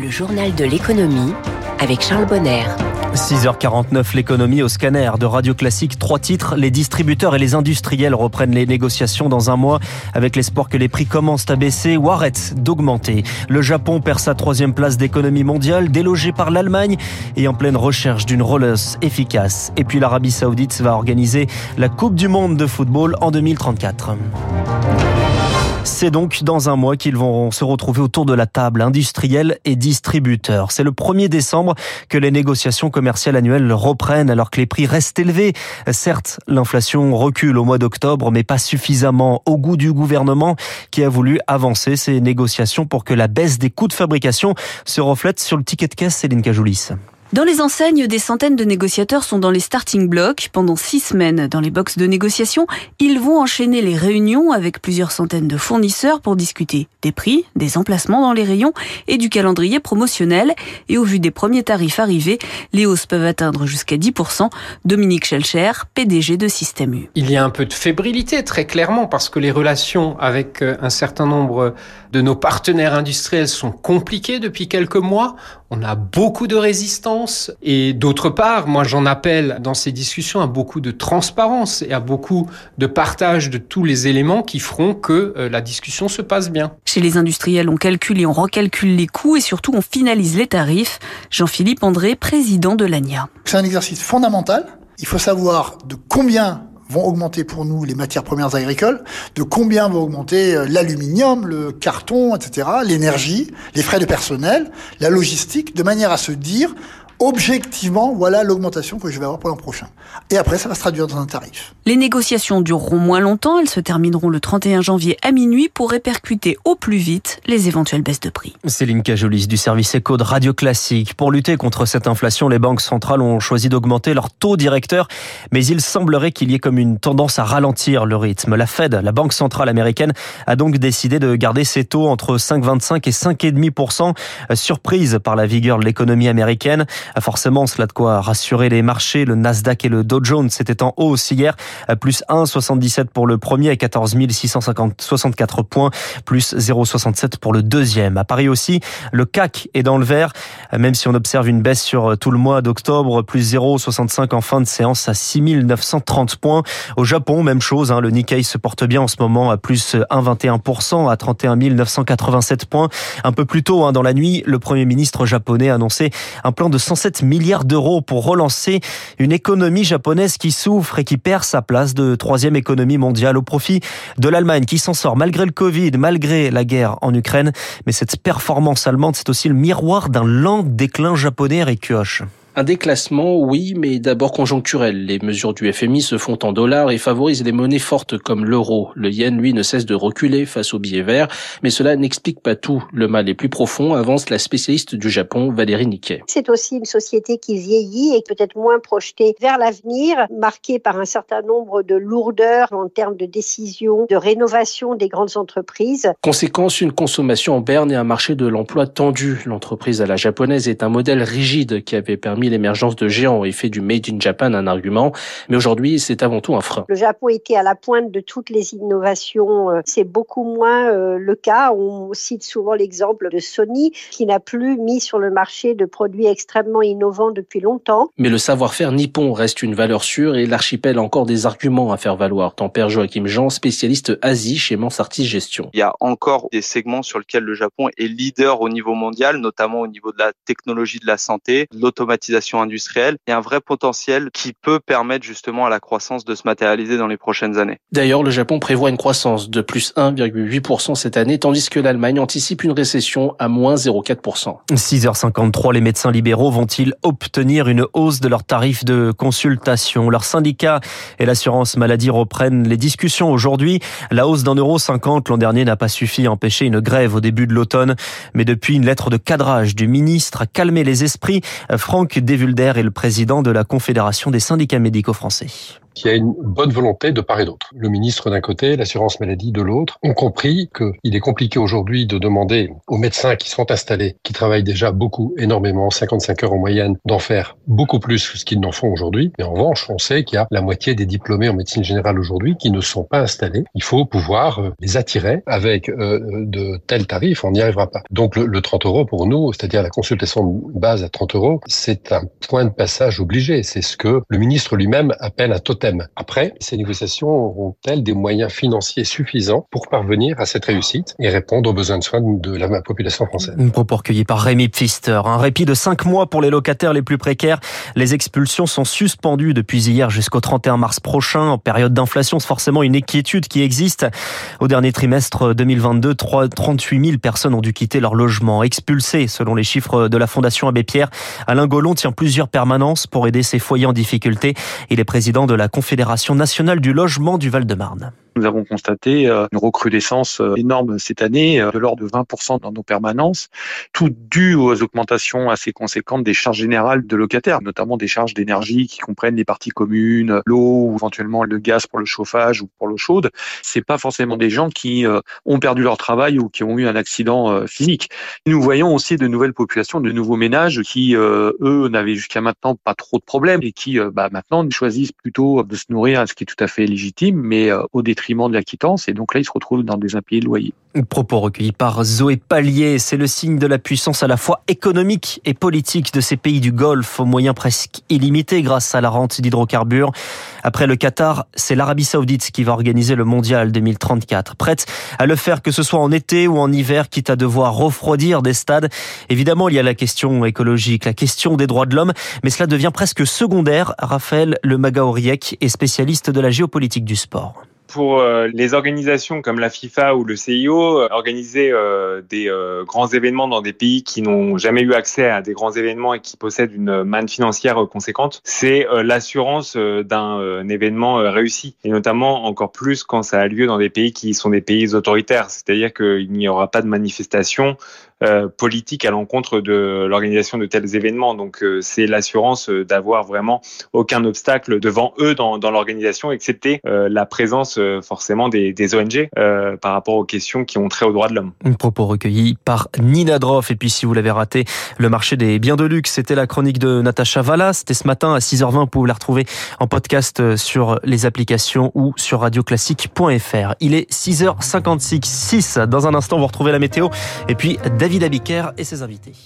Le journal de l'économie avec Charles Bonner. 6h49, l'économie au scanner de Radio Classique. Trois titres. Les distributeurs et les industriels reprennent les négociations dans un mois avec l'espoir que les prix commencent à baisser ou arrêtent d'augmenter. Le Japon perd sa troisième place d'économie mondiale, délogé par l'Allemagne et en pleine recherche d'une rolleuse efficace. Et puis l'Arabie Saoudite va organiser la Coupe du Monde de football en 2034. C'est donc dans un mois qu'ils vont se retrouver autour de la table industrielle et distributeurs. C'est le 1er décembre que les négociations commerciales annuelles reprennent alors que les prix restent élevés. Certes, l'inflation recule au mois d'octobre, mais pas suffisamment au goût du gouvernement qui a voulu avancer ces négociations pour que la baisse des coûts de fabrication se reflète sur le ticket de caisse Céline Cajoulis. Dans les enseignes, des centaines de négociateurs sont dans les starting blocks pendant six semaines. Dans les boxes de négociation, ils vont enchaîner les réunions avec plusieurs centaines de fournisseurs pour discuter des prix, des emplacements dans les rayons et du calendrier promotionnel. Et au vu des premiers tarifs arrivés, les hausses peuvent atteindre jusqu'à 10%. Dominique Schelcher, PDG de Système. Il y a un peu de fébrilité, très clairement, parce que les relations avec euh, un certain nombre de nos partenaires industriels sont compliquées depuis quelques mois. On a beaucoup de résistance et d'autre part, moi j'en appelle dans ces discussions à beaucoup de transparence et à beaucoup de partage de tous les éléments qui feront que euh, la discussion se passe bien. Chez les industriels, on calcule et on recalcule les coûts et surtout on finalise les tarifs. Jean-Philippe André, président de l'ANIA. C'est un exercice fondamental. Il faut savoir de combien vont augmenter pour nous les matières premières agricoles, de combien vont augmenter euh, l'aluminium, le carton, etc., l'énergie, les frais de personnel, la logistique, de manière à se dire, objectivement, voilà l'augmentation que je vais avoir pour l'an prochain. Et après, ça va se traduire dans un tarif. Les négociations dureront moins longtemps. Elles se termineront le 31 janvier à minuit pour répercuter au plus vite les éventuelles baisses de prix. Céline Cajolis du service éco de Radio Classique. Pour lutter contre cette inflation, les banques centrales ont choisi d'augmenter leur taux directeur, mais il semblerait qu'il y ait comme une tendance à ralentir le rythme. La Fed, la banque centrale américaine, a donc décidé de garder ses taux entre 5,25 et 5,5%, surprise par la vigueur de l'économie américaine. Forcément, cela de quoi rassurer les marchés. Le Nasdaq et le Dow Jones étaient en hausse hier, plus 1,77 pour le premier à 14 664 points, plus 0,67 pour le deuxième. À Paris aussi, le CAC est dans le vert, même si on observe une baisse sur tout le mois d'octobre, plus 0,65 en fin de séance à 6 930 points. Au Japon, même chose, hein, le Nikkei se porte bien en ce moment à plus 1,21% à 31 987 points. Un peu plus tôt, hein, dans la nuit, le Premier ministre japonais a annoncé un plan de 107 milliards d'euros pour relancer une économie japonaise qui souffre et qui perd sa place de troisième économie mondiale au profit de l'Allemagne qui s'en sort malgré le Covid, malgré la guerre en Ukraine. Mais cette performance allemande, c'est aussi le miroir d'un lent déclin japonais, Eric Kioch. Un déclassement, oui, mais d'abord conjoncturel. Les mesures du FMI se font en dollars et favorisent les monnaies fortes comme l'euro. Le yen, lui, ne cesse de reculer face au billet vert, mais cela n'explique pas tout. Le mal est plus profond, avance la spécialiste du Japon, Valérie Niquet. C'est aussi une société qui vieillit et peut-être moins projetée vers l'avenir, marquée par un certain nombre de lourdeurs en termes de décisions, de rénovation des grandes entreprises. Conséquence, une consommation en berne et un marché de l'emploi tendu. L'entreprise à la japonaise est un modèle rigide qui avait permis l'émergence de géants et fait du Made in Japan un argument. Mais aujourd'hui, c'est avant tout un frein. Le Japon était à la pointe de toutes les innovations. Euh, c'est beaucoup moins euh, le cas. On cite souvent l'exemple de Sony qui n'a plus mis sur le marché de produits extrêmement innovants depuis longtemps. Mais le savoir-faire nippon reste une valeur sûre et l'archipel a encore des arguments à faire valoir. Tempère Joachim Jean, spécialiste Asie chez Mansartis Gestion. Il y a encore des segments sur lesquels le Japon est leader au niveau mondial, notamment au niveau de la technologie de la santé, l'automatisation industrielle et un vrai potentiel qui peut permettre justement à la croissance de se matérialiser dans les prochaines années. D'ailleurs, le Japon prévoit une croissance de plus 1,8% cette année, tandis que l'Allemagne anticipe une récession à moins 0,4%. 6h53, les médecins libéraux vont-ils obtenir une hausse de leurs tarifs de consultation? Leurs syndicats et l'assurance maladie reprennent les discussions aujourd'hui. La hausse d'un euro 50 l'an dernier n'a pas suffi à empêcher une grève au début de l'automne, mais depuis une lettre de cadrage du ministre a calmé les esprits. Franck Devulder est le président de la Confédération des syndicats médicaux français. Qu'il y a une bonne volonté de part et d'autre. Le ministre d'un côté, l'assurance maladie de l'autre, ont compris qu'il est compliqué aujourd'hui de demander aux médecins qui sont installés, qui travaillent déjà beaucoup, énormément, 55 heures en moyenne, d'en faire beaucoup plus que ce qu'ils n'en font aujourd'hui. Mais en revanche, on sait qu'il y a la moitié des diplômés en médecine générale aujourd'hui qui ne sont pas installés. Il faut pouvoir euh, les attirer avec euh, de tels tarifs, on n'y arrivera pas. Donc le, le 30 euros pour nous, c'est-à-dire la consultation de base à 30 euros, c'est un point de passage obligé. C'est ce que le ministre lui-même appelle un totem. Après, ces négociations auront-elles des moyens financiers suffisants pour parvenir à cette réussite et répondre aux besoins de soins de la population française? Un propos recueilli par Rémi Pfister. Un répit de 5 mois pour les locataires les plus précaires. Les expulsions sont suspendues depuis hier jusqu'au 31 mars prochain. En période d'inflation, c'est forcément une inquiétude qui existe. Au dernier trimestre 2022, 38 000 personnes ont dû quitter leur logement. Expulsées, selon les chiffres de la Fondation Abbé Pierre, Alain Gollon tient plusieurs permanences pour aider ces foyers en difficulté. Il est président de la Confédération nationale du logement du Val-de-Marne. Nous avons constaté euh, une recrudescence euh, énorme cette année, euh, de l'ordre de 20% dans nos permanences, tout dû aux augmentations assez conséquentes des charges générales de locataires, notamment des charges d'énergie qui comprennent les parties communes, l'eau ou éventuellement le gaz pour le chauffage ou pour l'eau chaude. C'est pas forcément des gens qui ont perdu leur travail ou qui ont eu un accident physique. Nous voyons aussi de nouvelles populations, de nouveaux ménages qui, eux, n'avaient jusqu'à maintenant pas trop de problèmes et qui, bah, maintenant, choisissent plutôt de se nourrir, ce qui est tout à fait légitime, mais au détriment de la quittance et donc là ils se retrouvent dans des impayés de loyer. Propos recueillis par Zoé Pallier, c'est le signe de la puissance à la fois économique et politique de ces pays du Golfe aux moyens presque illimités grâce à la rente d'hydrocarbures. Après le Qatar, c'est l'Arabie Saoudite qui va organiser le mondial 2034, prête à le faire que ce soit en été ou en hiver, quitte à devoir refroidir des stades. Évidemment, il y a la question écologique, la question des droits de l'homme, mais cela devient presque secondaire. Raphaël Le Magaoriec est spécialiste de la géopolitique du sport pour euh, les organisations comme la FIFA ou le CIO, euh, organiser euh, des grands événements dans des pays qui n'ont jamais eu accès à des grands événements et qui possèdent une manne financière conséquente, c'est l'assurance d'un événement réussi. Et notamment encore plus quand ça a lieu dans des pays qui sont des pays autoritaires. C'est-à-dire qu'il n'y aura pas de manifestation euh, politique à l'encontre de l'organisation de tels événements. Donc euh, c'est l'assurance euh, d'avoir vraiment aucun obstacle devant eux dans, dans l'organisation, excepté la présence forcément des, des ONG par rapport aux questions qui ont trait aux droits de l'homme. Un propos recueilli par Nina Droff. Et puis si vous l'avez raté, le marché des biens de luxe, c'était la chronique de Natacha Valla. C'était ce matin à 6h20. Vous pouvez la retrouver en podcast sur les applications ou sur radioclassique.fr. Il est 6h56. 6. Dans un instant, vous retrouvez la météo. Et puis David Abiker et ses invités.